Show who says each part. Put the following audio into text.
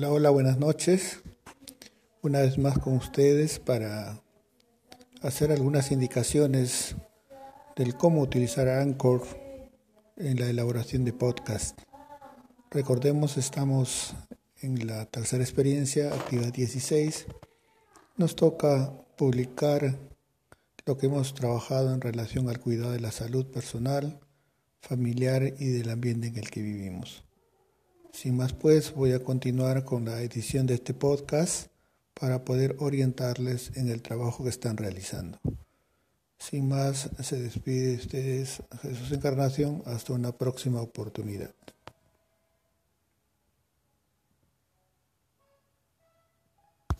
Speaker 1: Hola, hola, buenas noches. Una vez más con ustedes para hacer algunas indicaciones del cómo utilizar Anchor en la elaboración de podcast. Recordemos, estamos en la tercera experiencia, actividad 16. Nos toca publicar lo que hemos trabajado en relación al cuidado de la salud personal, familiar y del ambiente en el que vivimos. Sin más pues, voy a continuar con la edición de este podcast para poder orientarles en el trabajo que están realizando. Sin más, se despide de ustedes Jesús Encarnación hasta una próxima oportunidad.